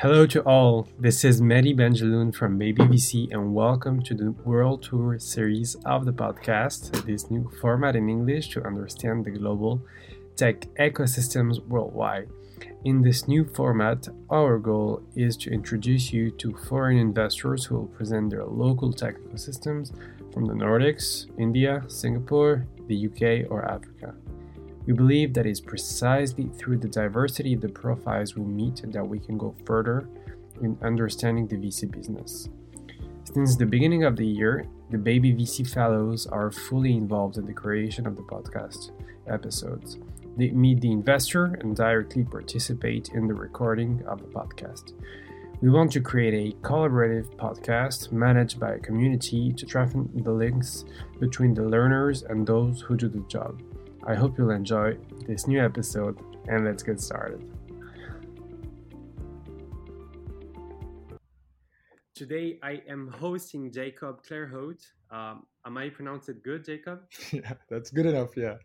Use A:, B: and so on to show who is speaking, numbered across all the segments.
A: Hello to all. This is Mehdi Benjeloun from Baby VC, and welcome to the World Tour series of the podcast. This new format in English to understand the global tech ecosystems worldwide. In this new format, our goal is to introduce you to foreign investors who will present their local tech ecosystems from the Nordics, India, Singapore, the UK, or Africa. We believe that it's precisely through the diversity of the profiles we meet that we can go further in understanding the VC business. Since the beginning of the year, the Baby VC Fellows are fully involved in the creation of the podcast episodes. They meet the investor and directly participate in the recording of the podcast. We want to create a collaborative podcast managed by a community to strengthen the links between the learners and those who do the job. I hope you'll enjoy this new episode, and let's get started. Today, I am hosting Jacob Claerhout. Um, am I pronounced it good, Jacob?
B: Yeah, that's good enough. Yeah.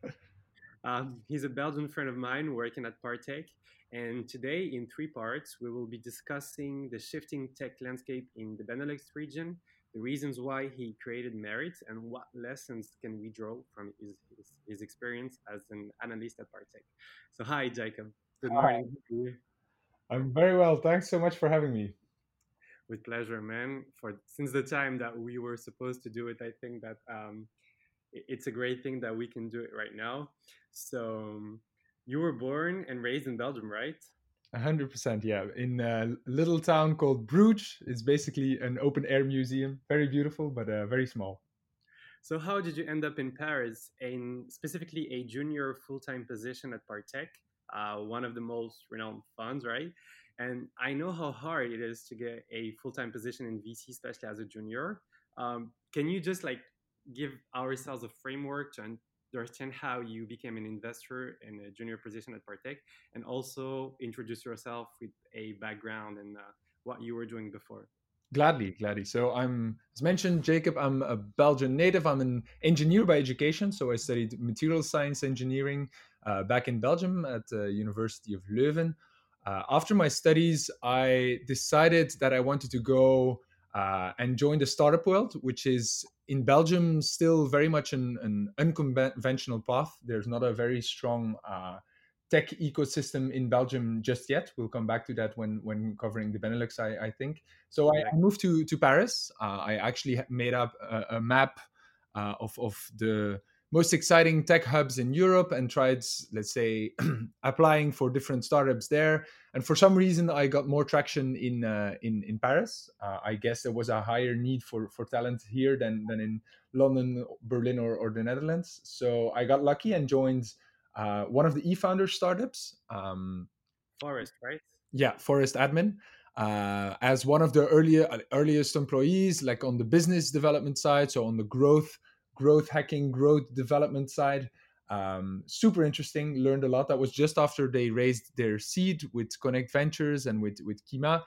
A: Um, he's a Belgian friend of mine working at Partech. And today, in three parts, we will be discussing the shifting tech landscape in the Benelux region, the reasons why he created Merit, and what lessons can we draw from his, his, experience as an analyst at Partech. So, hi, Jacob. Good morning.
B: I'm very well. Thanks so much for having me.
A: With pleasure, man. For since the time that we were supposed to do it, I think that um, it's a great thing that we can do it right now. So, um, you were born and raised in Belgium, right?
B: hundred percent, yeah. In a little town called Bruges, it's basically an open air museum. Very beautiful, but uh, very small.
A: So, how did you end up in Paris, in specifically a junior full time position at Partech, uh, one of the most renowned funds, right? And I know how hard it is to get a full time position in VC, especially as a junior. Um, can you just like give ourselves a framework to understand how you became an investor in a junior position at Partech, and also introduce yourself with a background and uh, what you were doing before.
B: Gladly, gladly. So I'm, as mentioned, Jacob. I'm a Belgian native. I'm an engineer by education. So I studied material science engineering uh, back in Belgium at the University of Leuven. Uh, after my studies, I decided that I wanted to go uh, and join the startup world, which is in Belgium still very much an, an unconventional path. There's not a very strong uh, tech ecosystem in Belgium just yet. We'll come back to that when when covering the Benelux, I, I think. So I, I, moved to to Paris. Uh, I actually made up a, a map uh, of of the most exciting tech hubs in Europe and tried, let's say, applying for different startups there. And for some reason, I got more traction in uh, in in Paris. Uh, I guess there was a higher need for for talent here than than in London, Berlin, or, or the Netherlands. So I got lucky and joined uh, one of the e-founder startups. Um,
A: Forest, right?
B: Yeah, Forest Admin. Uh, as one of the earlier earliest employees, like on the business development side, so on the growth growth hacking, growth development side. Um, super interesting. Learned a lot. That was just after they raised their seed with Connect Ventures and with with Kima.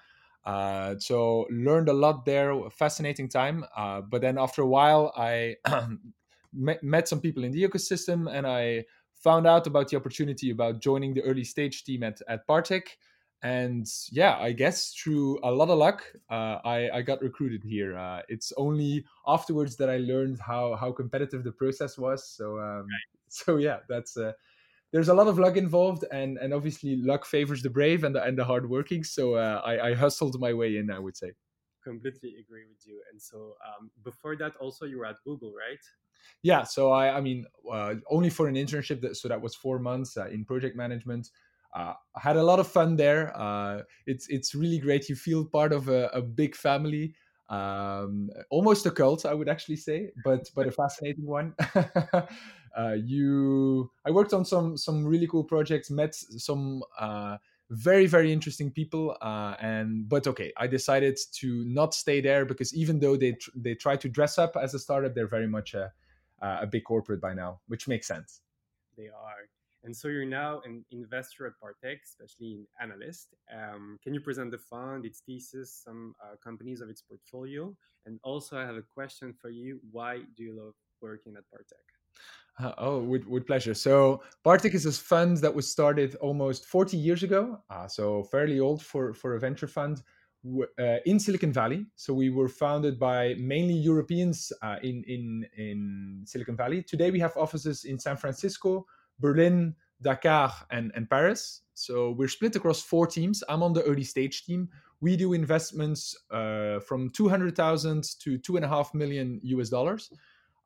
B: Uh, so learned a lot there. Fascinating time. Uh, but then after a while, I met, met some people in the ecosystem, and I found out about the opportunity about joining the early stage team at at Partech and yeah i guess through a lot of luck uh, I, I got recruited here. Uh, it's only afterwards that i learned how how competitive the process was. So um, so yeah that's uh, there's a lot of luck involved and and obviously luck favors the brave and the and the hardworking. So uh, I, I hustled my way in i would say.
A: Completely agree with you. And so um, before that also you were at google right
B: yeah so i i mean uh, only for an internship that, so that was four months uh, in project management uh, I had a lot of fun there. Uh, it's it's really great. You feel part of a, a big family, um, almost a cult, I would actually say, but but a fascinating one. uh, you, I worked on some some really cool projects, met some uh, very very interesting people, uh, and but okay, I decided to not stay there because even though they tr- they try to dress up as a startup, they're very much a a big corporate by now, which makes sense.
A: They are. And so you're now an investor at Partech, especially in analyst. Um, can you present the fund, its thesis, some uh, companies of its portfolio? And also, I have a question for you. Why do you love working at Partech?
B: Uh, oh, with, with pleasure. So Partech is a fund that was started almost 40 years ago, uh, so fairly old for, for a venture fund uh, in Silicon Valley. So we were founded by mainly Europeans uh, in, in, in Silicon Valley. Today we have offices in San Francisco, Berlin, Dakar, and, and Paris. So we're split across four teams. I'm on the early stage team. We do investments uh, from 200,000 to two and a half million US dollars.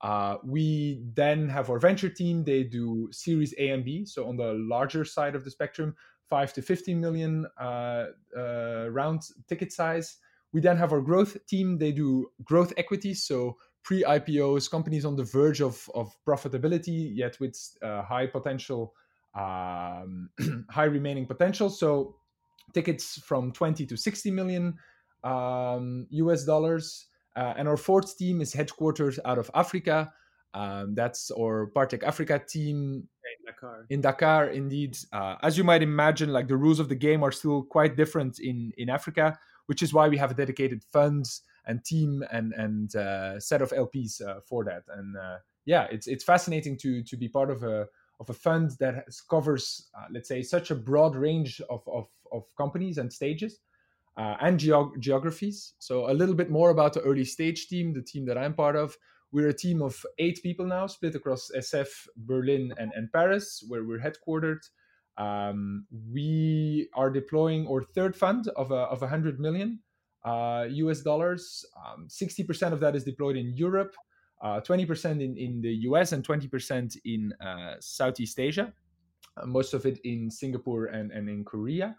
B: Uh, we then have our venture team. They do Series A and B, so on the larger side of the spectrum, five to 15 million uh, uh, round ticket size. We then have our growth team. They do growth equity, so pre-IPOs, companies on the verge of, of profitability, yet with uh, high potential, um, high remaining potential. So tickets from 20 to 60 million um, US dollars. Uh, and our fourth team is headquartered out of Africa. Um, that's our Partech Africa team
A: in Dakar.
B: In Dakar, indeed. Uh, as you might imagine, like the rules of the game are still quite different in in Africa, which is why we have a dedicated funds and team and and uh, set of LPs uh, for that. And uh, yeah, it's it's fascinating to to be part of a of a fund that covers, uh, let's say, such a broad range of of, of companies and stages uh, and geog- geographies. So a little bit more about the early stage team, the team that I'm part of. We're a team of eight people now, split across SF, Berlin, and, and Paris, where we're headquartered. Um, we are deploying our third fund of a, of 100 million uh, US dollars. Um, 60% of that is deployed in Europe, uh, 20% in, in the US, and 20% in uh, Southeast Asia. Uh, most of it in Singapore and, and in Korea.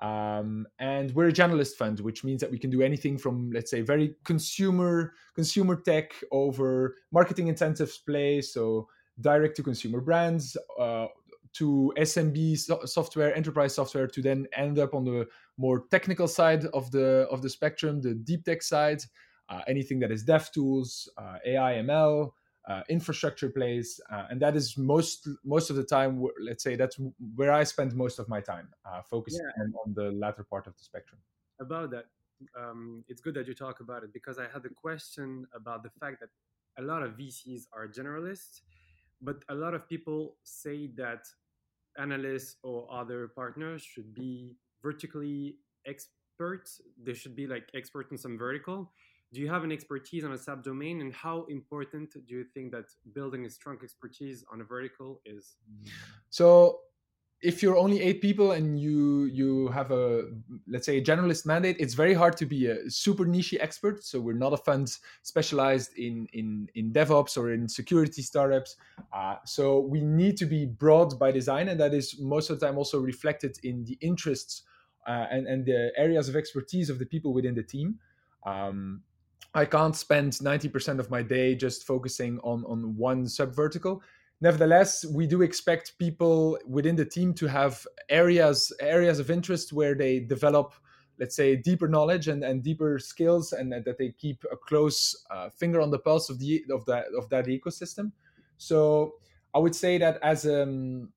B: Um, and we're a generalist fund, which means that we can do anything from, let's say, very consumer consumer tech over marketing incentives play, so direct to consumer brands, uh, to SMB so- software, enterprise software, to then end up on the more technical side of the of the spectrum, the deep tech side, uh, anything that is dev tools, uh, AI, ML, uh, infrastructure plays, uh, and that is most most of the time. Let's say that's where I spend most of my time, uh, focusing yeah. on, on, the latter part of the spectrum.
A: About that, um, it's good that you talk about it because I had a question about the fact that a lot of VCs are generalists, but a lot of people say that analysts or other partners should be vertically experts. They should be like expert in some vertical do you have an expertise on a subdomain and how important do you think that building a strong expertise on a vertical is?
B: So if you're only eight people and you you have a let's say a generalist mandate it's very hard to be a super niche expert. So we're not a fund specialized in in in devops or in security startups. Uh, so we need to be broad by design and that is most of the time also reflected in the interests uh, and and the areas of expertise of the people within the team. Um, I can't spend 90% of my day just focusing on, on one sub vertical. Nevertheless, we do expect people within the team to have areas areas of interest where they develop, let's say, deeper knowledge and, and deeper skills, and that they keep a close uh, finger on the pulse of the of that of that ecosystem. So I would say that as um,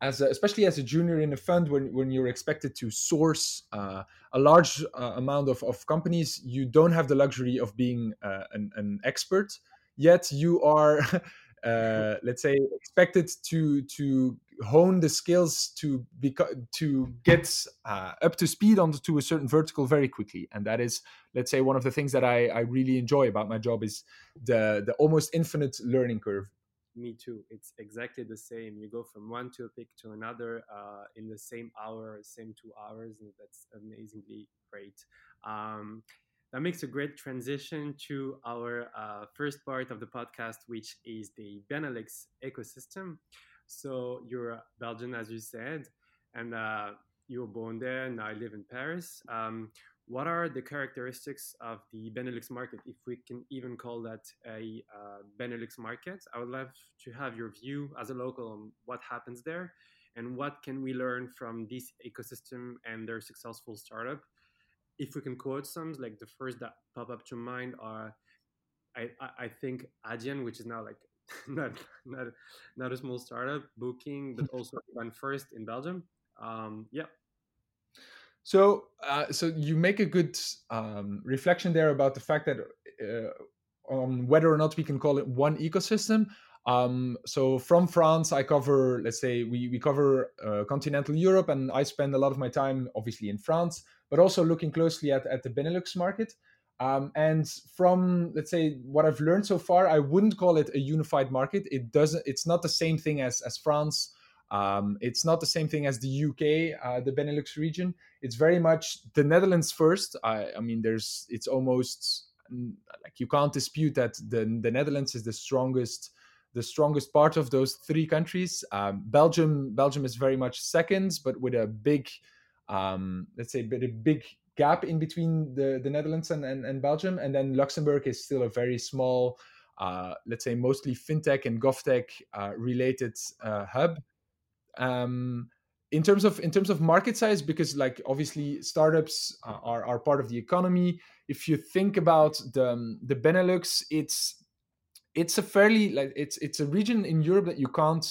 B: as a, especially as a junior in a fund when, when you're expected to source uh, a large uh, amount of, of companies you don't have the luxury of being uh, an, an, expert. Yet you are uh, let's say expected to to hone the skills to beco- to get uh, up to speed onto a certain vertical very quickly. And that is let's say one of the things that I, I really enjoy about my job is the the almost infinite learning curve
A: me too. It's exactly the same. You go from one topic to another uh, in the same hour, same two hours, and that's amazingly great. Um, that makes a great transition to our uh, first part of the podcast, which is the Benelux ecosystem. So you're Belgian, as you said, and uh, you were born there. Now I live in Paris. Um, what are the characteristics of the Benelux market, if we can even call that a uh, Benelux market? I would love to have your view as a local on what happens there and what can we learn from this ecosystem and their successful startup. If we can quote some, like the first that pop up to mind are, I, I think Adyen, which is now like not not not a small startup, Booking, but also one first in Belgium. Um, yeah,
B: so, uh, so you make a good um, reflection there about the fact that uh, on whether or not we can call it one ecosystem. Um, so from France, I cover, let's say, we, we cover uh, continental Europe, and I spend a lot of my time, obviously, in France, but also looking closely at, at the Benelux market. Um, and from let's say what I've learned so far, I wouldn't call it a unified market. It doesn't. It's not the same thing as as France. Um, it's not the same thing as the UK, uh, the Benelux region. It's very much the Netherlands first. I, I mean, there's it's almost like you can't dispute that the the Netherlands is the strongest the strongest part of those three countries. Um, Belgium Belgium is very much second, but with a big um, let's say a big gap in between the, the Netherlands and, and, and Belgium. And then Luxembourg is still a very small, uh, let's say mostly fintech and govtech uh, related uh, hub. Um, in terms of in terms of market size, because like obviously startups are, are part of the economy. If you think about the the Benelux, it's it's a fairly like it's it's a region in Europe that you can't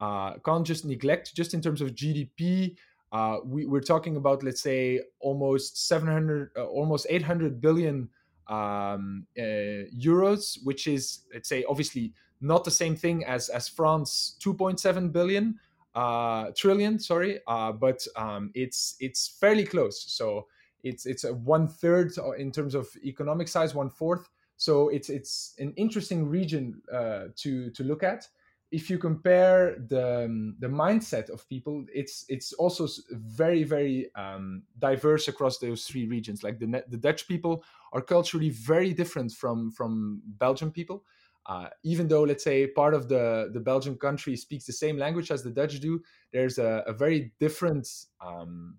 B: uh, can't just neglect. Just in terms of GDP, uh, we, are talking about, let's say, almost 700, uh, almost 800 billion um, uh, euros, which is, let's say, obviously not the same thing as as France 2.7 billion uh, trillion, sorry, uh, but um, it's it's fairly close. So it's it's a one third in terms of economic size, one fourth. So it's it's an interesting region uh, to to look at if you compare the um, the mindset of people, it's it's also very very um, diverse across those three regions. Like the the Dutch people are culturally very different from from Belgian people. Uh, even though let's say part of the the Belgian country speaks the same language as the Dutch do, there's a, a very different um,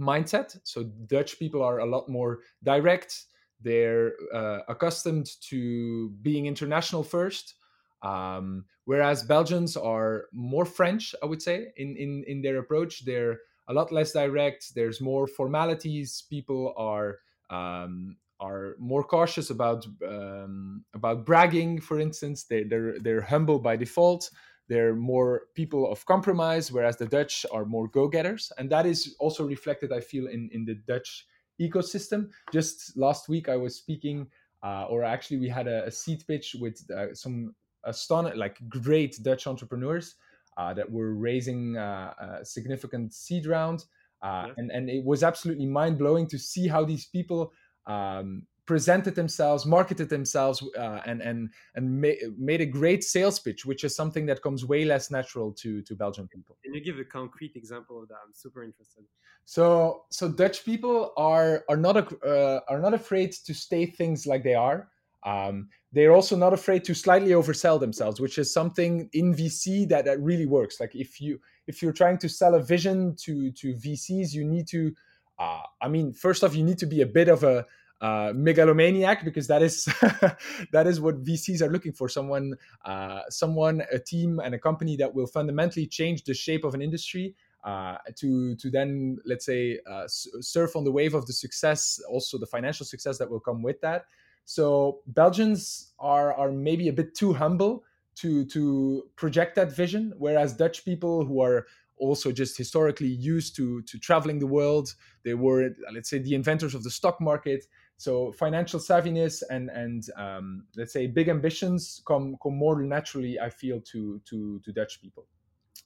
B: mindset. So Dutch people are a lot more direct. They're uh, accustomed to being international first. Um, whereas Belgians are more French, I would say, in, in, in their approach. They're a lot less direct. There's more formalities. People are um, are more cautious about um, about bragging. For instance, they, they're they're humble by default. They're more people of compromise, whereas the Dutch are more go-getters, and that is also reflected, I feel, in in the Dutch ecosystem. Just last week, I was speaking, uh, or actually, we had a, a seat pitch with uh, some astonishing, like great Dutch entrepreneurs uh, that were raising uh, a significant seed round. Uh, yeah. and, and it was absolutely mind blowing to see how these people um, presented themselves, marketed themselves, uh, and and and ma- made a great sales pitch, which is something that comes way less natural to to Belgian people.
A: Can you give a concrete example of that? I'm super interested.
B: So so Dutch people are are not a, uh, are not afraid to state things like they are. Um, they're also not afraid to slightly oversell themselves, which is something in VC that, that really works. Like if you if you're trying to sell a vision to to VCs, you need to. Uh, I mean, first off, you need to be a bit of a uh, megalomaniac because that is that is what VCs are looking for. Someone, uh, someone, a team, and a company that will fundamentally change the shape of an industry. Uh, to to then let's say uh, surf on the wave of the success, also the financial success that will come with that. So Belgians are are maybe a bit too humble to to project that vision, whereas Dutch people who are also just historically used to to traveling the world, they were let's say the inventors of the stock market. So financial savviness and and um, let's say big ambitions come come more naturally, I feel, to to to Dutch people.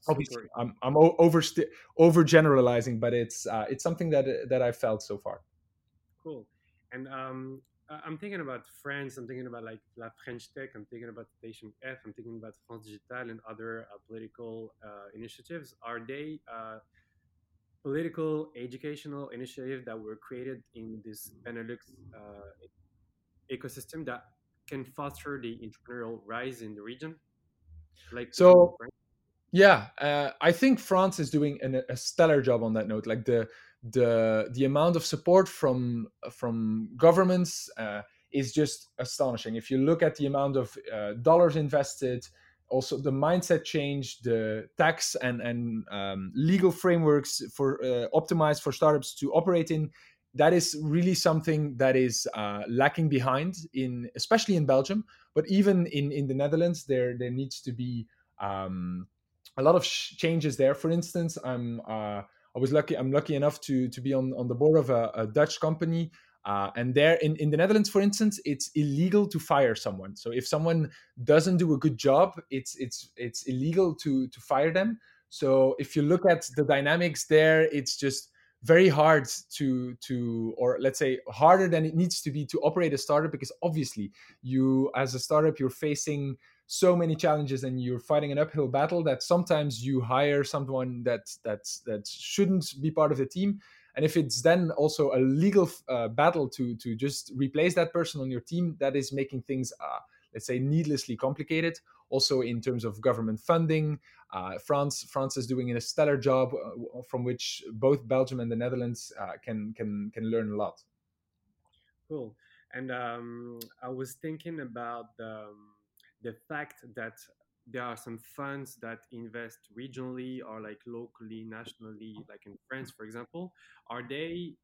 B: Obviously, I'm I'm over over generalizing, but it's uh, it's something that that I felt so far.
A: Cool. And um, I'm thinking about France. I'm thinking about like La French Tech. I'm thinking about Station F. I'm thinking about France Digital and other uh, political uh, initiatives. Are they uh, political educational initiatives that were created in this Benelux uh, ecosystem that can foster the entrepreneurial rise in the region?
B: Like so. Yeah, uh, I think France is doing an, a stellar job on that note. Like the the the amount of support from from governments uh, is just astonishing. If you look at the amount of uh, dollars invested, also the mindset change, the tax and and um, legal frameworks for uh, optimized for startups to operate in, that is really something that is uh, lacking behind in especially in Belgium, but even in in the Netherlands, there there needs to be um, a lot of changes there. For instance, I'm uh, I was lucky. I'm lucky enough to to be on on the board of a, a Dutch company Uh, and there in, in the Netherlands, for instance, it's illegal to fire someone. So if someone doesn't do a good job, it's it's it's illegal to to fire them. So if you look at the dynamics there, it's just very hard to to or let's say harder than it needs to be to operate a startup because obviously you as a startup you're facing so many challenges and you're fighting an uphill battle that sometimes you hire someone that that that shouldn't be part of the team. And if it's then also a legal uh, battle to to just replace that person on your team that is making things uh, let's say needlessly complicated. Also in terms of government funding uh, france france is doing a stellar job uh, from which both belgium and the netherlands uh, can can can learn a lot.
A: Cool. And um, i was thinking about the um, the fact that there are some funds that invest regionally or like locally, nationally, like in France, for example. Are they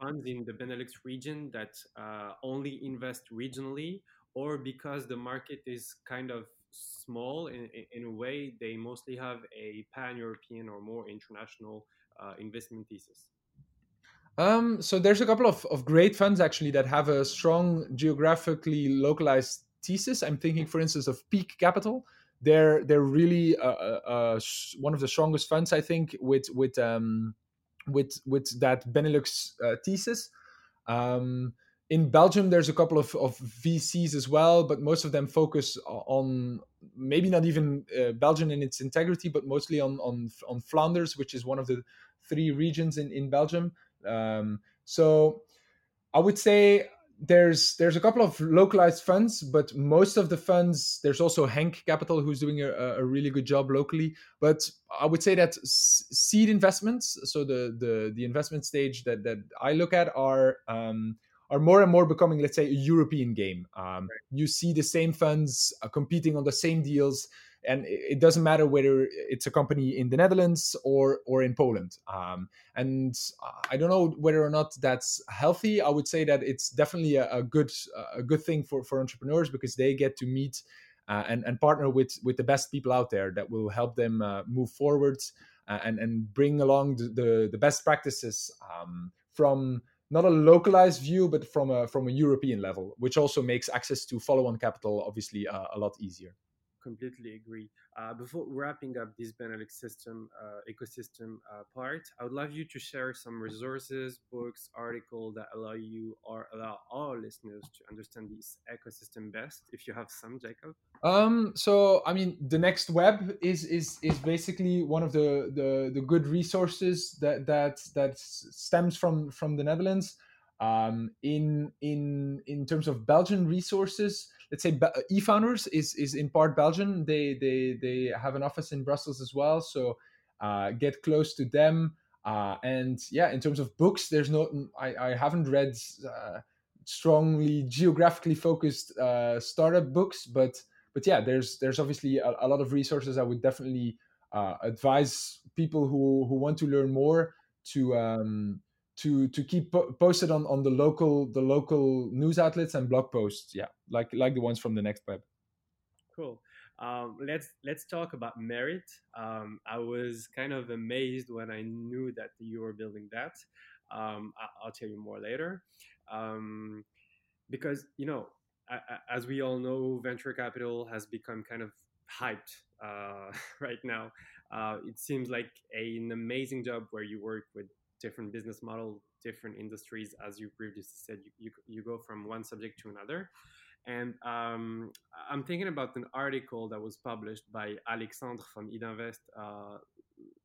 A: funds in the Benelux region that uh, only invest regionally, or because the market is kind of small in, in a way, they mostly have a pan European or more international uh, investment thesis?
B: Um, so there's a couple of, of great funds actually that have a strong geographically localized thesis. I'm thinking, for instance, of Peak Capital. They're they're really uh, uh, uh one of the strongest funds, I think, with with um, with with that Benelux uh, thesis. Um, in Belgium, there's a couple of, of VCs as well, but most of them focus on maybe not even uh, Belgium in its integrity, but mostly on, on on Flanders, which is one of the three regions in in Belgium. Um, so I would say there's there's a couple of localized funds, but most of the funds there's also Hank Capital who's doing a, a really good job locally. But I would say that seed investments, so the the the investment stage that that I look at are um, are more and more becoming, let's say, a European game. Um, right. You see the same funds uh, competing on the same deals and it doesn't matter whether it's a company in the Netherlands or or in Poland. Um, and I don't know whether or not that's healthy. I would say that it's definitely a, a good a good thing for for entrepreneurs because they get to meet uh, and and partner with with the best people out there that will help them uh, move forward uh, and and bring along the the, the best practices um, from not a localized view but from a from a European level, which also makes access to follow-on capital obviously uh, a lot easier
A: completely agree. Uh, before wrapping up this Benelux system uh, ecosystem uh, part, I would love you to share some resources, books, articles that allow you or allow all listeners to understand this ecosystem best. If you have some, Jacob.
B: Um. So I mean, the next web is is is basically one of the the, the good resources that that that stems from from the Netherlands. Um, in in in terms of Belgian resources, let's say eFounders is is in part Belgian. They they they have an office in Brussels as well. So uh, get close to them. Uh, and yeah, in terms of books, there's no I, I haven't read uh, strongly geographically focused uh, startup books, but but yeah, there's there's obviously a, a lot of resources. I would definitely uh, advise people who who want to learn more to um, to to keep po- posted on on the local the local news outlets and blog posts yeah like like the ones from the next web.
A: Cool. Um, let's let's talk about merit. Um, i was kind of amazed when i knew that you were building that. Um, I, will tell you more later. Um, because you know as we all know venture capital has become kind of hyped uh, right now. Uh, it seems like a, an amazing job where you work with different business model, different industries. As you previously said, you, you, you go from one subject to another. And um, I'm thinking about an article that was published by Alexandre from Idinvest uh,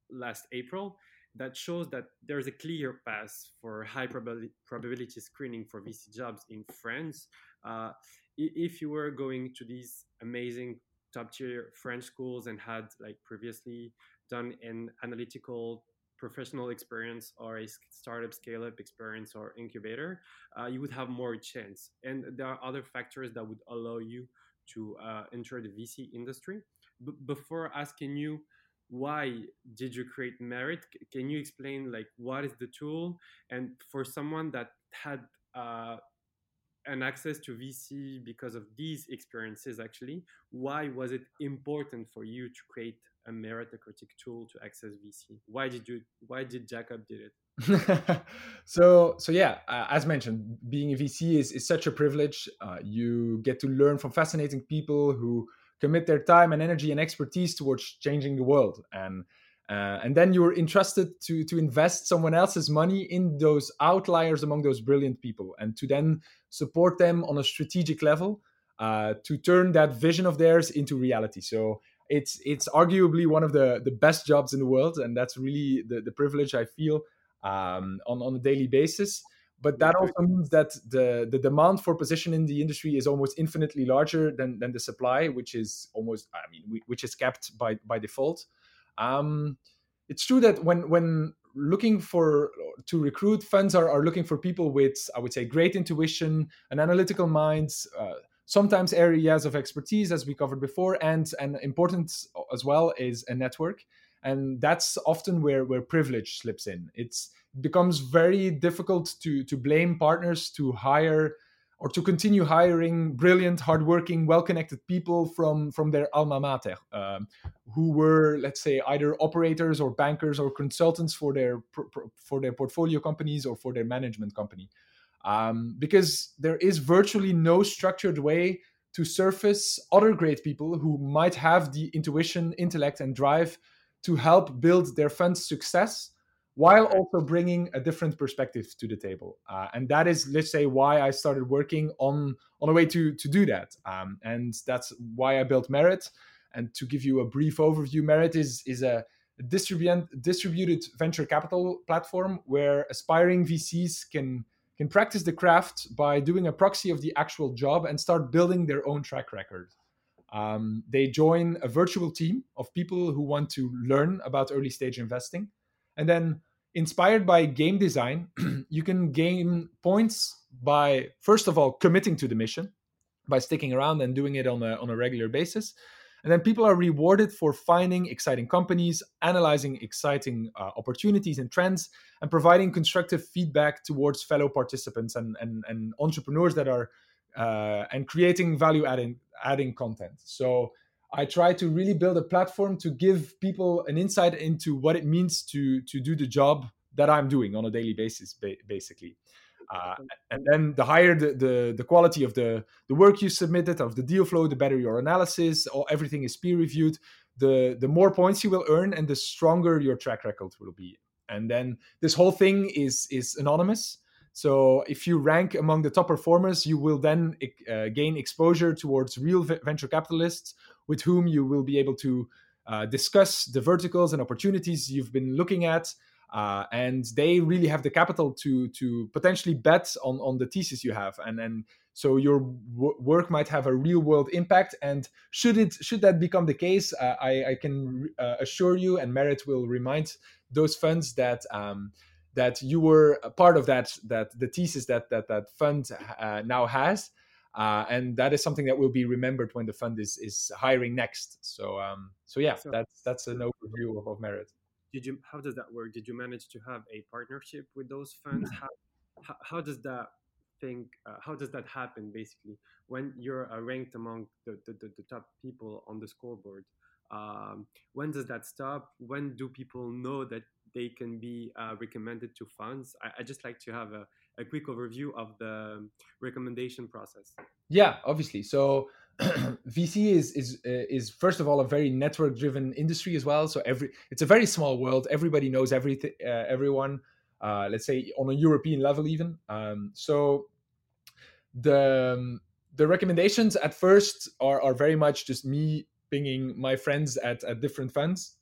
A: last April that shows that there's a clear path for high probability, probability screening for VC jobs in France. Uh, if you were going to these amazing top tier French schools and had like previously done an analytical professional experience or a startup scale up experience or incubator, uh, you would have more chance. And there are other factors that would allow you to uh, enter the VC industry. B- before asking you, why did you create Merit? Can you explain like what is the tool? And for someone that had uh, an access to VC because of these experiences, actually, why was it important for you to create a meritocratic tool to access VC? Why did you? Why did Jacob did it?
B: so so yeah uh, as mentioned being a vc is, is such a privilege uh, you get to learn from fascinating people who commit their time and energy and expertise towards changing the world and uh, and then you're entrusted to to invest someone else's money in those outliers among those brilliant people and to then support them on a strategic level uh, to turn that vision of theirs into reality so it's it's arguably one of the the best jobs in the world and that's really the, the privilege i feel um, on, on a daily basis. But that also means that the the demand for position in the industry is almost infinitely larger than than the supply which is almost i mean which is kept by by default. Um, it's true that when when looking for to recruit funds are, are looking for people with i would say great intuition and analytical minds uh, sometimes areas of expertise as we covered before and and important as well is a network. And that's often where where privilege slips in. It's it becomes very difficult to to blame partners to hire or to continue hiring brilliant, hardworking, well-connected people from from their alma mater, um, who were, let's say, either operators or bankers or consultants for their for their portfolio companies or for their management company, um, because there is virtually no structured way to surface other great people who might have the intuition, intellect, and drive to help build their fund's success while also bringing a different perspective to the table. Uh, and that is, let's say, why I started working on on a way to to do that. Um, and that's why I built Merit. And to give you a brief overview, Merit is is a distributed distributed venture capital platform where aspiring VCs can can practice the craft by doing a proxy of the actual job and start building their own track record. Um, they join a virtual team of people who want to learn about early stage investing. And then inspired by game design, you can gain points by first of all committing to the mission by sticking around and doing it on a on a regular basis. And then people are rewarded for finding exciting companies, analyzing exciting uh, opportunities and trends, and providing constructive feedback towards fellow participants and, and, and entrepreneurs that are uh, and creating value adding adding content. So I try to really build a platform to give people an insight into what it means to to do the job that I'm doing on a daily basis, basically. Uh, and then the higher the, the, the quality of the the work you submitted of the deal flow, the better your analysis. Or everything is peer reviewed. The the more points you will earn, and the stronger your track record will be. And then this whole thing is is anonymous. So if you rank among the top performers, you will then uh, gain exposure towards real venture capitalists with whom you will be able to uh, discuss the verticals and opportunities you've been looking at. Uh, and they really have the capital to to potentially bet on on the thesis you have and and so your w- work might have a real world impact and should it should that become the case uh, I, I can uh, assure you and merit will remind those funds that um, that you were a part of that that the thesis that that that fund uh, now has uh, and that is something that will be remembered when the fund is is hiring next. So um, so yeah, so, that's that's an overview of, of merit.
A: Did you? How does that work? Did you manage to have a partnership with those funds? How how, does that thing? Uh, how does that happen? Basically, when you're uh, ranked among the, the, the, the, top people on the scoreboard, um, when does that stop? When do people know that they can be uh, recommended to funds? I, I just like to have a a quick overview of the recommendation process.
B: Yeah, obviously. So VC is is uh, is first of all a very network driven industry as well. So every it's a very small world. Everybody knows everything. Uh, everyone. Uh, let's say on a European level even. Um, so the um, the recommendations at first are are very much just me pinging my friends at at different funds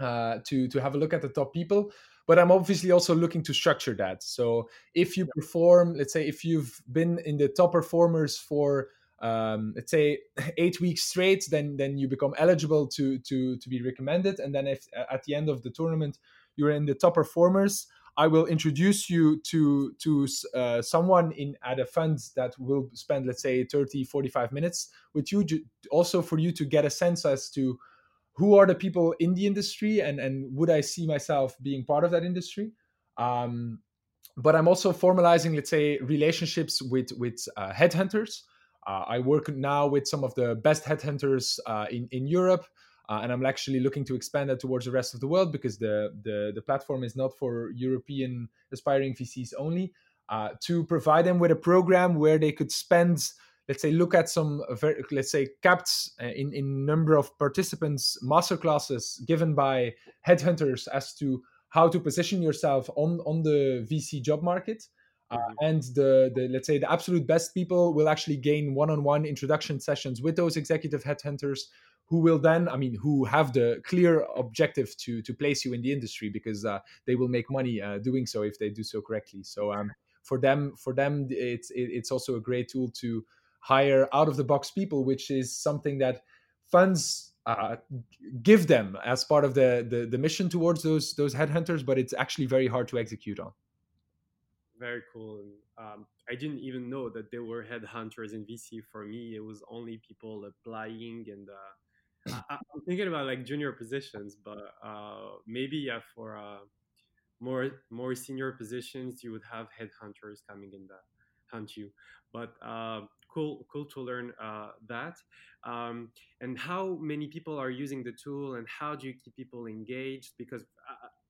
B: uh, to to have a look at the top people but i'm obviously also looking to structure that so if you perform let's say if you've been in the top performers for um, let's say eight weeks straight then then you become eligible to to to be recommended. And then if at the end of the tournament you're in the top performers I will introduce you to to uh, someone in at a fund that will spend let's say 30 45 minutes with you also for you to get a sense as to who are the people in the industry and and would i see myself being part of that industry. Um, but i'm also formalizing let's say relationships with with uh, headhunters uh, i work now with some of the best headhunters uh, in in europe uh, and I'm actually looking to expand that towards the rest of the world because the the, the platform is not for European aspiring VCs only. Uh, to provide them with a program where they could spend let's say look at some let's say capped uh, in in number of participants masterclasses given by headhunters as to how to position yourself on on the VC job market. Uh, mm-hmm. and the, the let's say the absolute best people will actually gain one-on-one introduction sessions with those executive headhunters who will then i mean who have the clear objective to to place you in the industry because uh, they will make money uh, doing so if they do so correctly so um, for them for them it's it's also a great tool to hire out of the box people, which is something that funds uh, give them as part of the, the, the mission towards those those headhunters, but it's actually very hard to execute on.
A: Very cool. Um, I didn't even know that there were headhunters in VC. For me, it was only people applying, and uh, I, am thinking about like junior positions, but uh, maybe yeah, for uh, more more senior positions, you would have headhunters coming in the hunt you. But uh, cool cool to learn uh, that um, and how many people are using the tool and how do you keep people engaged because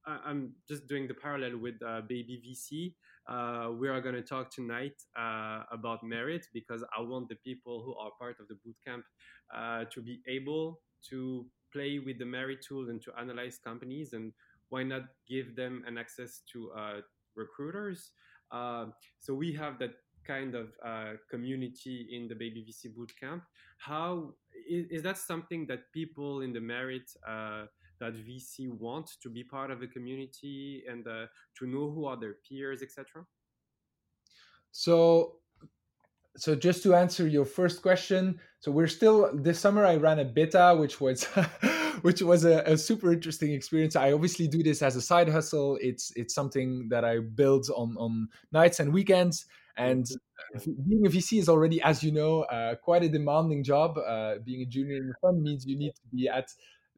A: I, am just doing the parallel with uh, baby vc uh, we are going to talk tonight uh, about merit because i want the people who are part of the bootcamp uh, to be able to play with the merit tool and to analyze companies and why not give them an access to uh, recruiters so we have that kind of uh, community in the Baby VC bootcamp. How is, is, that something that people in the merit uh, that VC want to be part of a community and uh, to know who are their peers, etc.?
B: So, so just to answer your first question, so we're still this summer. I ran a beta, which was. which was a, a, super interesting experience. I obviously do this as a side hustle. It's it's something that I build on on nights and weekends, and being a VC is already, as you know, uh, quite a demanding job. Uh, being a junior in the fund means you need to be at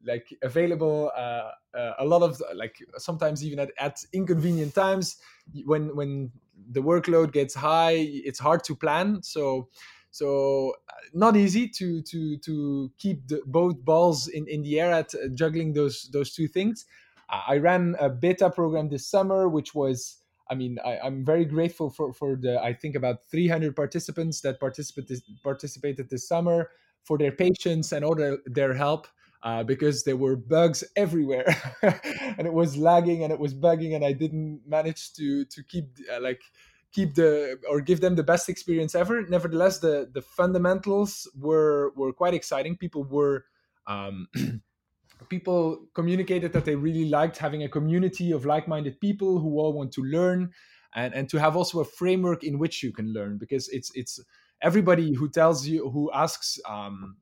B: like available uh, uh a lot of like sometimes even at, at inconvenient times when when the workload gets high it's hard to plan. So so uh, not easy to to to keep the, both balls in in the air at uh, juggling those those two things. I ran a beta program this summer which was I mean, I, am very grateful for, for the, I think about 300 participants that participated, participated this summer for their patience and all their, their help uh, because there were bugs everywhere. And it was lagging and it was bugging and I didn't manage to, to keep uh, like, keep the or give them the best experience ever. Nevertheless the the fundamentals were were quite exciting. People were um people communicated that they really liked having a community of like-minded people who all want to learn and, and to have also a framework in which you can learn because it's it's everybody who tells you who asks um,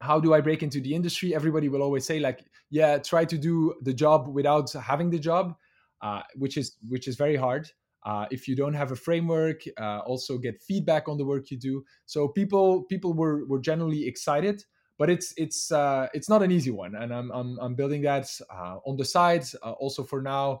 B: how do i break into the industry everybody will always say like yeah try to do the job without having the job uh, which is which is very hard uh, if you don't have a framework uh, also get feedback on the work you do so people people were were generally excited but it's it's uh, it's not an easy one, and I'm I'm, I'm building that uh, on the side. Uh, also for now,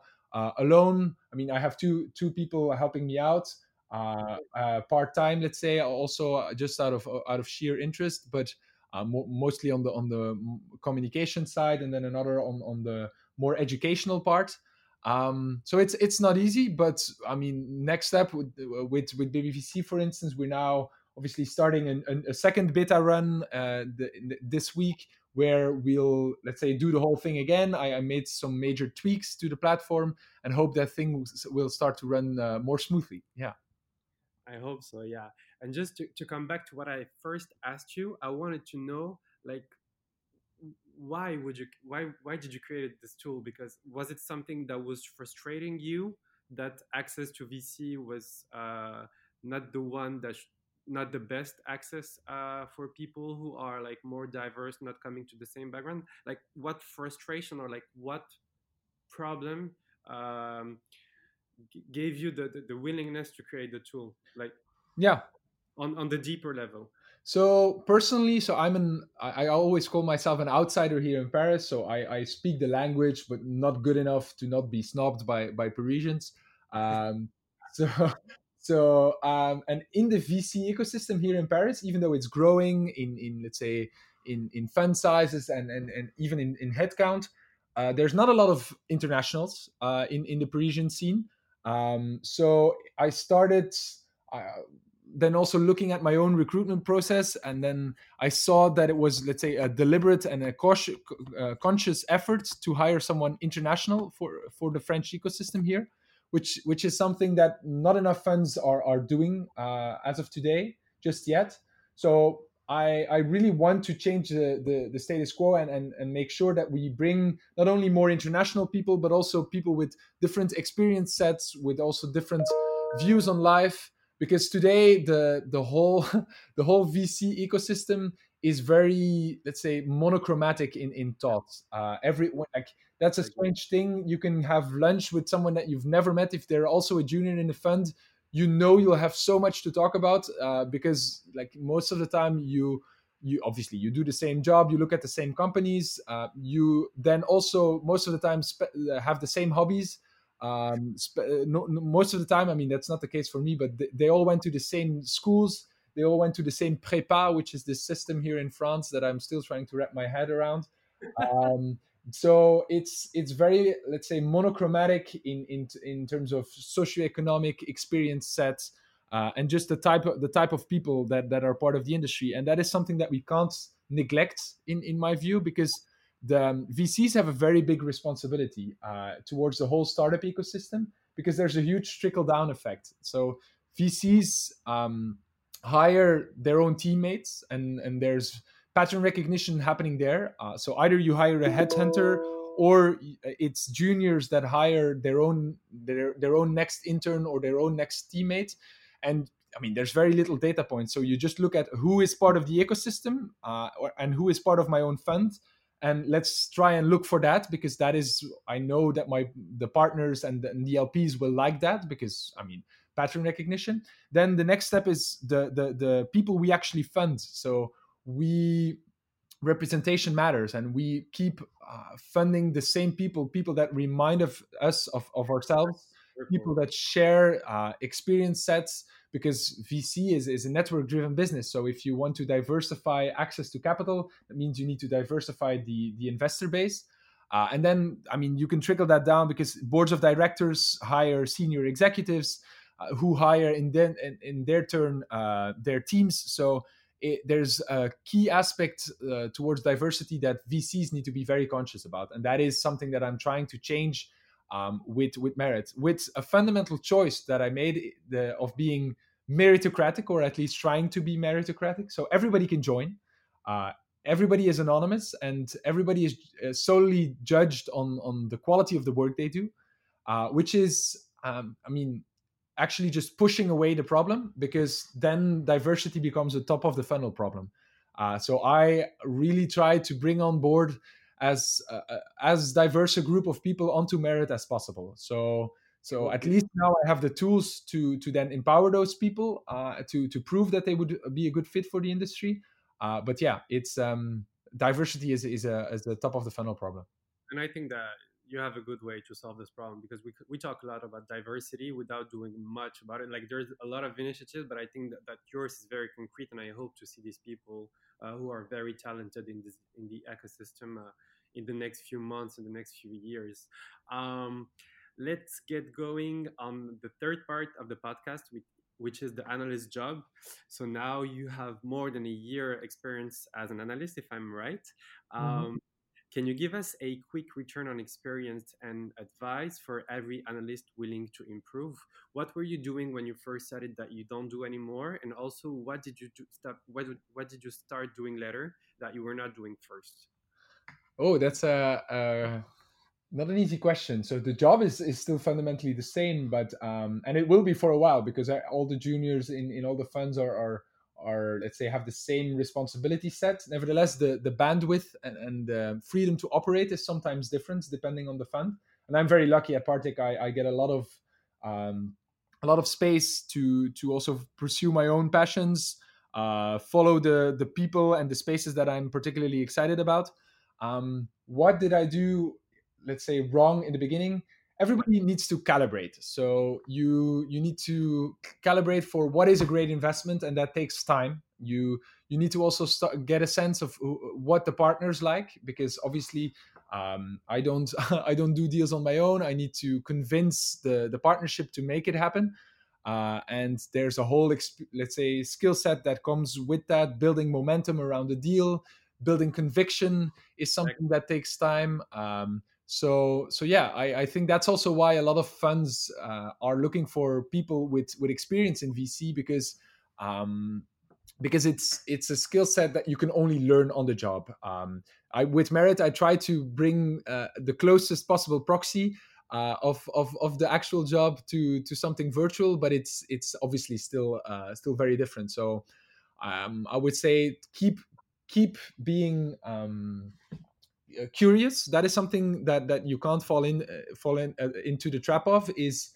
B: alone. I mean, I have two two people helping me out part time, let's say, also just out of out of sheer interest, but mo- mostly on the on the communication side, and then another on on the more educational part. Um, so it's it's not easy, but I mean, next step with with with BabyVC, for instance, we're now obviously starting an, an, a second beta run uh, the, this week where we'll let's say do the whole thing again. I, I, made some major tweaks to the platform and hope that thing will start to run uh, more smoothly. Yeah.
A: I hope so yeah and just to, to come back to what i first asked you i wanted to know like why would you why why did you create this tool because was it something that was frustrating you that access to vc was uh, not the one that not the best access uh, for people who are like more diverse, not coming to the same background. Like, what frustration or like what problem um, gave you the, the, the willingness to create the tool? Like,
B: yeah,
A: on on the deeper level.
B: So personally, so I'm an I, always call myself an outsider here in Paris. So I, I speak the language, but not good enough to not be snobbed by by Parisians. Um, so so, um, and in the VC ecosystem here in Paris, even though it's growing in, in let's say, in in fund sizes and and, and even in, in headcount. Uh, there's not a lot of internationals uh, in in the Parisian scene. Um, so I started uh, then also looking at my own recruitment process, and then I saw that it was, let's say, a deliberate and a cautious, uh, conscious effort to hire someone international for for the French ecosystem here, which which is something that not enough funds are are doing uh, as of today just yet. So I, I really want to change the, the, the, status quo and, and, and make sure that we bring not only more international people, but also people with different experience sets, with also different views on life. Because today the the whole the whole VC ecosystem is very let's say monochromatic in in thoughts. Uh, every like that's a strange thing. You can have lunch with someone that you've never met if they're also a junior in the fund you know you'll have so much to talk about uh, because like most of the time you you obviously you do the same job you look at the same companies uh, you then also most of the time spe- uh, have the same hobbies um, spe- uh, no, no, most of the time i mean that's not the case for me but they, they all went to the same schools. They all went to the same prépa which is this system here in france that i'm still trying to wrap my head around. Um, so it's it's very let's say monochromatic in in in terms of socioeconomic experience sets uh, and just the type of the type of people that that are part of the industry. And that is something that we can't neglect in in my view because the um, VCs have a very big responsibility uh, towards the whole startup ecosystem because there's a huge trickle down effect. So VCs um, hire their own teammates and and there's pattern recognition happening there. Uh, so either you hire a headhunter or it's juniors that hire their own their, their own next intern or their own next teammate and i mean there's very little data points so you just look at who is part of the ecosystem uh, or, and who is part of my own fund and let's try and look for that because that is i know that my the partners and the, and the lps will like that because i mean pattern recognition. Then the next step is the the, the people we actually fund. So we representation matters and we keep uh, funding the same people people that remind of us of, of ourselves people that share uh, experience sets because vc is, is a network driven business. So if you want to diversify access to capital that means you need to diversify the the investor base. Uh, and then i mean you can trickle that down because boards of directors hire senior executives uh, who hire in, then, in, their turn uh, their teams. So it, there's a key aspect uh, towards diversity that VCs need to be very conscious about, and that is something that I'm trying to change um, with with merit, with a fundamental choice that I made the, of being meritocratic, or at least trying to be meritocratic. So everybody can join. Uh, everybody is anonymous, and everybody is uh, solely judged on on the quality of the work they do, uh, which is, um, I mean, actually just pushing away the problem because then diversity becomes a top of the funnel problem. Uh, so I really try to bring on board as uh, uh, as diverse a group of people onto merit as possible. So so at least now I have the tools to to then empower those people uh, to to prove that they would be a good fit for the industry. Uh, but yeah, it's um, diversity is is a is a top of the funnel problem.
A: And I think that you have a good way to solve this problem because we we talk a lot about diversity without doing much about it. Like there's a lot of initiatives, but I think that, that yours is very concrete, and I hope to see these people who are very talented in this in the ecosystem uh, in the next few months, in the next few years. Um, let's get going on the third part of the podcast, which, which is the analyst job. So now you have more than a year experience as an analyst, if I'm right. Mm-hmm. Um. Can you give us a quick return on experience and advice for every analyst willing to improve? What were you doing when you first started that you don't do anymore? And also, what did you do, stop? What, what did you start doing later that you were not doing first?
B: Oh, that's a, a not an easy question. So the job is, is still fundamentally the same, but um, and it will be for a while because all the juniors in, in all the funds are, are are let's say have the same responsibility set. Nevertheless the the bandwidth and, and uh, freedom to operate is sometimes different depending on the fund. And i'm very lucky at Partech. I, I get a lot of um, a lot of space to to also pursue my own passions uh, follow the the people and the spaces that i'm particularly excited about. Um, what did i do let's say wrong in the beginning everybody needs to calibrate. So you you need to calibrate for what is a great investment and that takes time. You you need to also start, get a sense of what the partners like because obviously um, I don't I don't do deals on my own. I need to convince the the partnership to make it happen. Uh, and there's a whole exp- let's say skill set that comes with that building momentum around the deal. Building conviction is something that takes time. Um, so so yeah I, I think that's also why a lot of funds uh, are looking for people with with experience in vc because um, because it's it's a skill set that you can only learn on the job. Um, I, with merit i try to bring uh, the closest possible proxy uh, of, of of the actual job to to something virtual but it's it's obviously still uh, still very different. So um, i would say keep keep being um, curious that is something that that you can't fall in uh, fall in uh, into the trap of is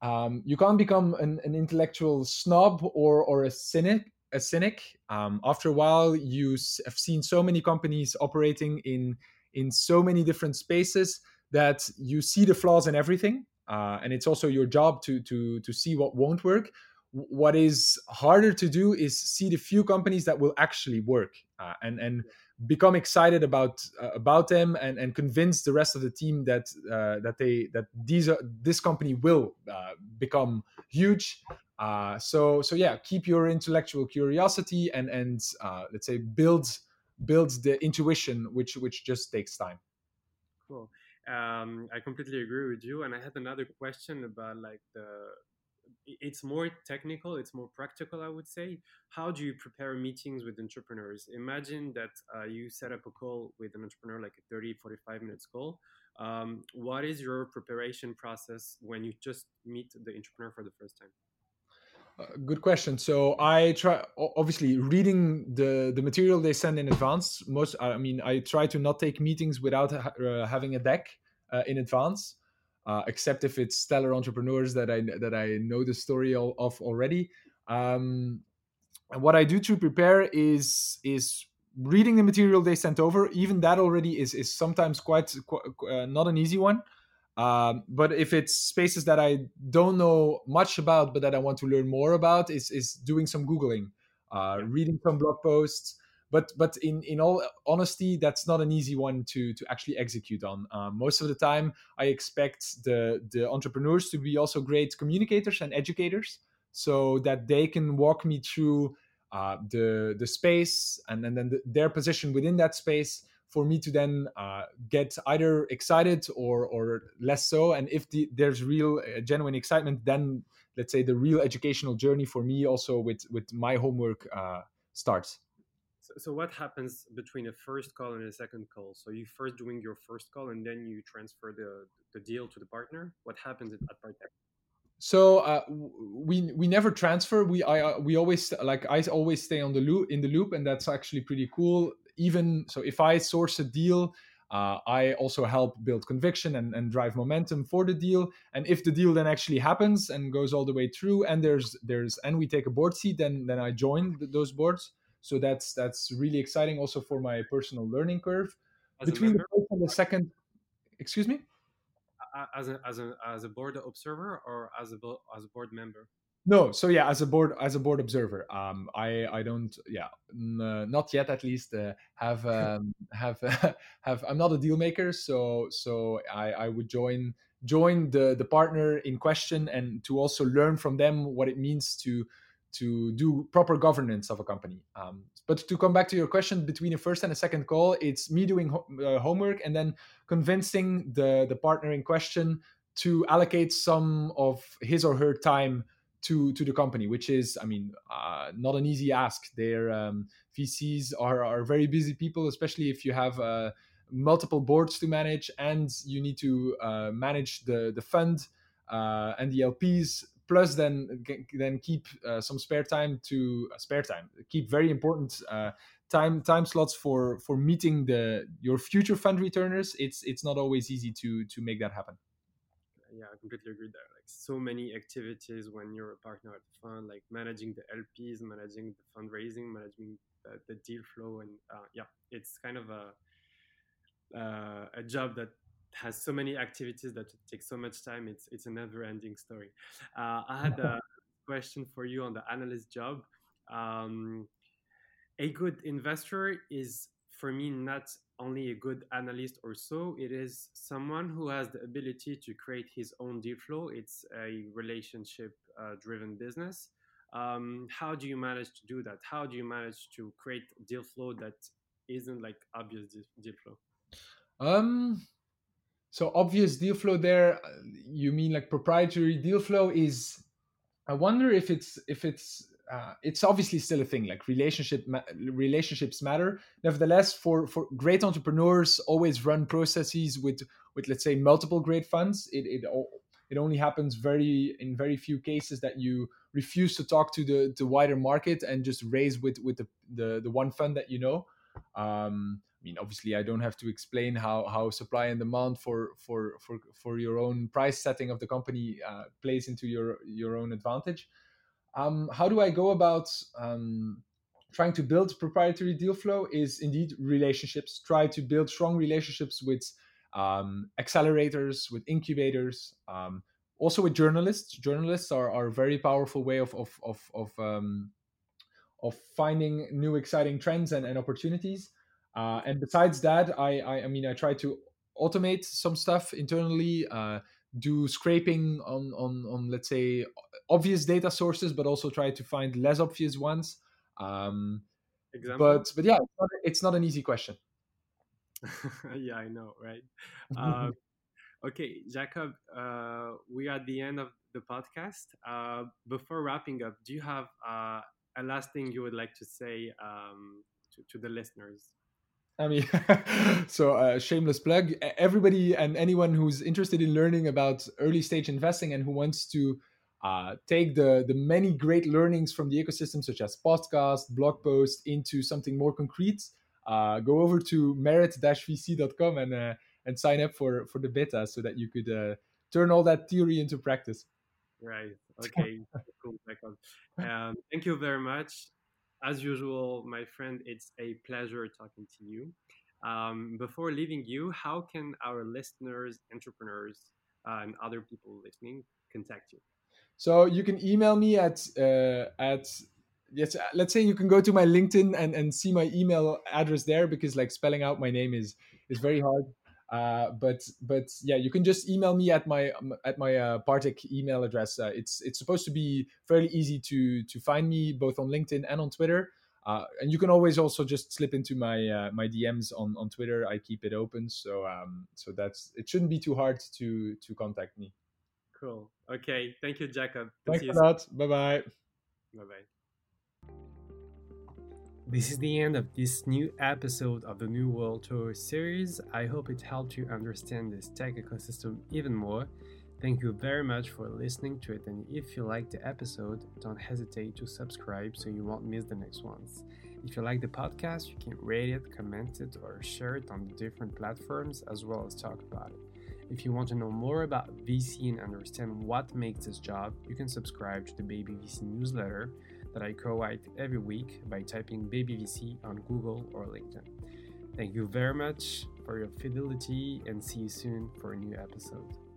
B: um, you can't become an, an, intellectual snob or or a cynic a cynic. Um, after a while you have seen so many companies operating in in so many different spaces that you see the flaws in everything uh, and it's also your job to to to see what won't work. What is harder to do is see the few companies that will actually work uh, and and become excited about uh, about them and and convince the rest of the team that uh, that they that these are this company will uh, become huge. Uh, so so yeah keep your intellectual curiosity and and uh, let's say build build the intuition which which just takes time.
A: Cool. Um, i completely agree with you and i had another question about like the it's more technical it's more practical i would say. How do you prepare meetings with entrepreneurs? Imagine that uh, you set up a call with an entrepreneur like a 30 45 minutes call. Um, what is your preparation process when you just meet the entrepreneur for the first time?
B: Uh, good question. So i try obviously reading the the material they send in advance most i mean i try to not take meetings without uh, having a deck uh, in advance uh, except if it's stellar entrepreneurs that I that I know the story of already. Um, and what I do to prepare is is reading the material they sent over. Even that already is is sometimes quite, quite uh, not an easy one. Um, but if it's spaces that I don't know much about, but that I want to learn more about, is is doing some googling, uh, reading some blog posts, but but in in all honesty that's not an easy one to to actually execute on. Um, most of the time i expect the the entrepreneurs to be also great communicators and educators so that they can walk me through uh, the the space and, and then the, their position within that space for me to then uh, get either excited or or less so. And if the, there's real uh, genuine excitement then let's say the real educational journey for me also with with my homework uh, starts
A: so, so what happens between a first call and a second call? So you first doing your first call and then you transfer the the deal to the partner. What happens at, at partner?
B: So uh, we we never transfer. We I uh, we always like I always stay on the loop in the loop, and that's actually pretty cool. Even so, if I source a deal, uh, I also help build conviction and, and drive momentum for the deal. And if the deal then actually happens and goes all the way through, and there's there's and we take a board seat, then then I join those boards. So that's that's really exciting also for my personal learning curve. As Between the first and the second, excuse me,
A: as a as a as a board observer or as a as a board member.
B: No, so yeah, as a board as a board observer, um, I I don't yeah n- not yet at least uh, have um, have have I'm not a deal maker, so so I I would join join the the partner in question and to also learn from them what it means to to do proper governance of a company. Um, but to come back to your question, between a first and a second call, it's me doing ho- uh, homework and then convincing the the partner in question to allocate some of his or her time to to the company, which is, I mean, uh, not an easy ask. Their um, VCs are are very busy people, especially if you have. Uh, multiple boards to manage and you need to uh, manage the the fund uh, and the LPs plus then then keep uh, some spare time to uh, spare time keep very important uh, time time slots for for meeting the your future fund returners. It's it's not always easy to to make that happen.
A: Yeah i completely agree there. Like so many activities when you're a partner at the fund like managing the lps managing the fundraising managing the, the deal flow and uh, yeah it's kind of a uh, a job that has so many activities that take so much time. It's it's a never ending story. Uh, I had a question for you on the analyst job. Um, a good investor is for me not only a good analyst or so it is someone who has the ability to create his own deal flow it's a relationship uh, driven business um, how do you manage to do that how do you manage to create deal flow that isn't like obvious deal flow
B: um so obvious deal flow there uh, you mean like proprietary deal flow is i wonder if it's if it's uh, it's obviously still a thing like relationship ma- relationships matter. Nevertheless for for great entrepreneurs always run processes with with let's say multiple great funds. It it it only happens very in very few cases that you refuse to talk to the the wider market and just raise with with the the, the one fund that you know. Um, I mean, obviously, I don't have to explain how how supply and demand for for for for your own price setting of the company uh, plays into your your own advantage. Um, how do I go about um, trying to build proprietary deal flow? Is indeed relationships. Try to build strong relationships with um, accelerators, with incubators, um, also with journalists. Journalists are, are a very powerful way of of of of, um, of finding new exciting trends and, and opportunities. Uh, and besides that, I, I, I mean I try to automate some stuff internally. Uh, do scraping on, on on let's say obvious data sources, but also try to find less obvious ones. Um, Example? But but yeah, it's not, it's not an easy question.
A: yeah, I know, right? Uh, okay, Jacob, uh, we are at the end of the podcast. Uh, before wrapping up, do you have uh, a last thing you would like to say um, to, to the listeners?
B: I mean, so uh, shameless plug. Everybody and anyone who's interested in learning about early stage investing and who wants to uh, take the the many great learnings from the ecosystem, such as podcast, blog posts, into something more concrete, uh, go over to merit-vc.com and uh, and sign up for for the beta so that you could uh, turn all that theory into practice.
A: Right. Okay. cool. Um, thank you very much as usual, my friend, it's a pleasure talking to you. Um, before leaving you, how can our listeners, entrepreneurs, uh, and other people listening contact you?
B: So you can email me at uh, at yes. Let's say you can go to my LinkedIn and, and see my email address there because like spelling out my name is is very hard. Uh, but but yeah, you can just email me at my at my uh, Partech email address. Uh, it's it's supposed to be fairly easy to to find me both on LinkedIn and on Twitter. Uh, and you can always also just slip into my uh, my DMs on, on Twitter. I keep it open, so um, so that's it shouldn't be too hard to to contact me.
A: Cool. Okay. Thank you, Jacob.
B: Thanks a lot. Bye bye.
A: Bye bye. This is the end of this new episode of the New World Tour series. I hope it helped you understand this tech ecosystem even more. Thank you very much for listening to it, and if you liked the episode, don't hesitate to subscribe so you won't miss the next ones. If you like the podcast, you can rate it, comment it, or share it on the different platforms as well as talk about it. If you want to know more about VC and understand what makes this job, you can subscribe to the Baby VC newsletter that I co-write every week by typing BabyVC on Google or LinkedIn. Thank you very much for your fidelity and see you soon for a new episode.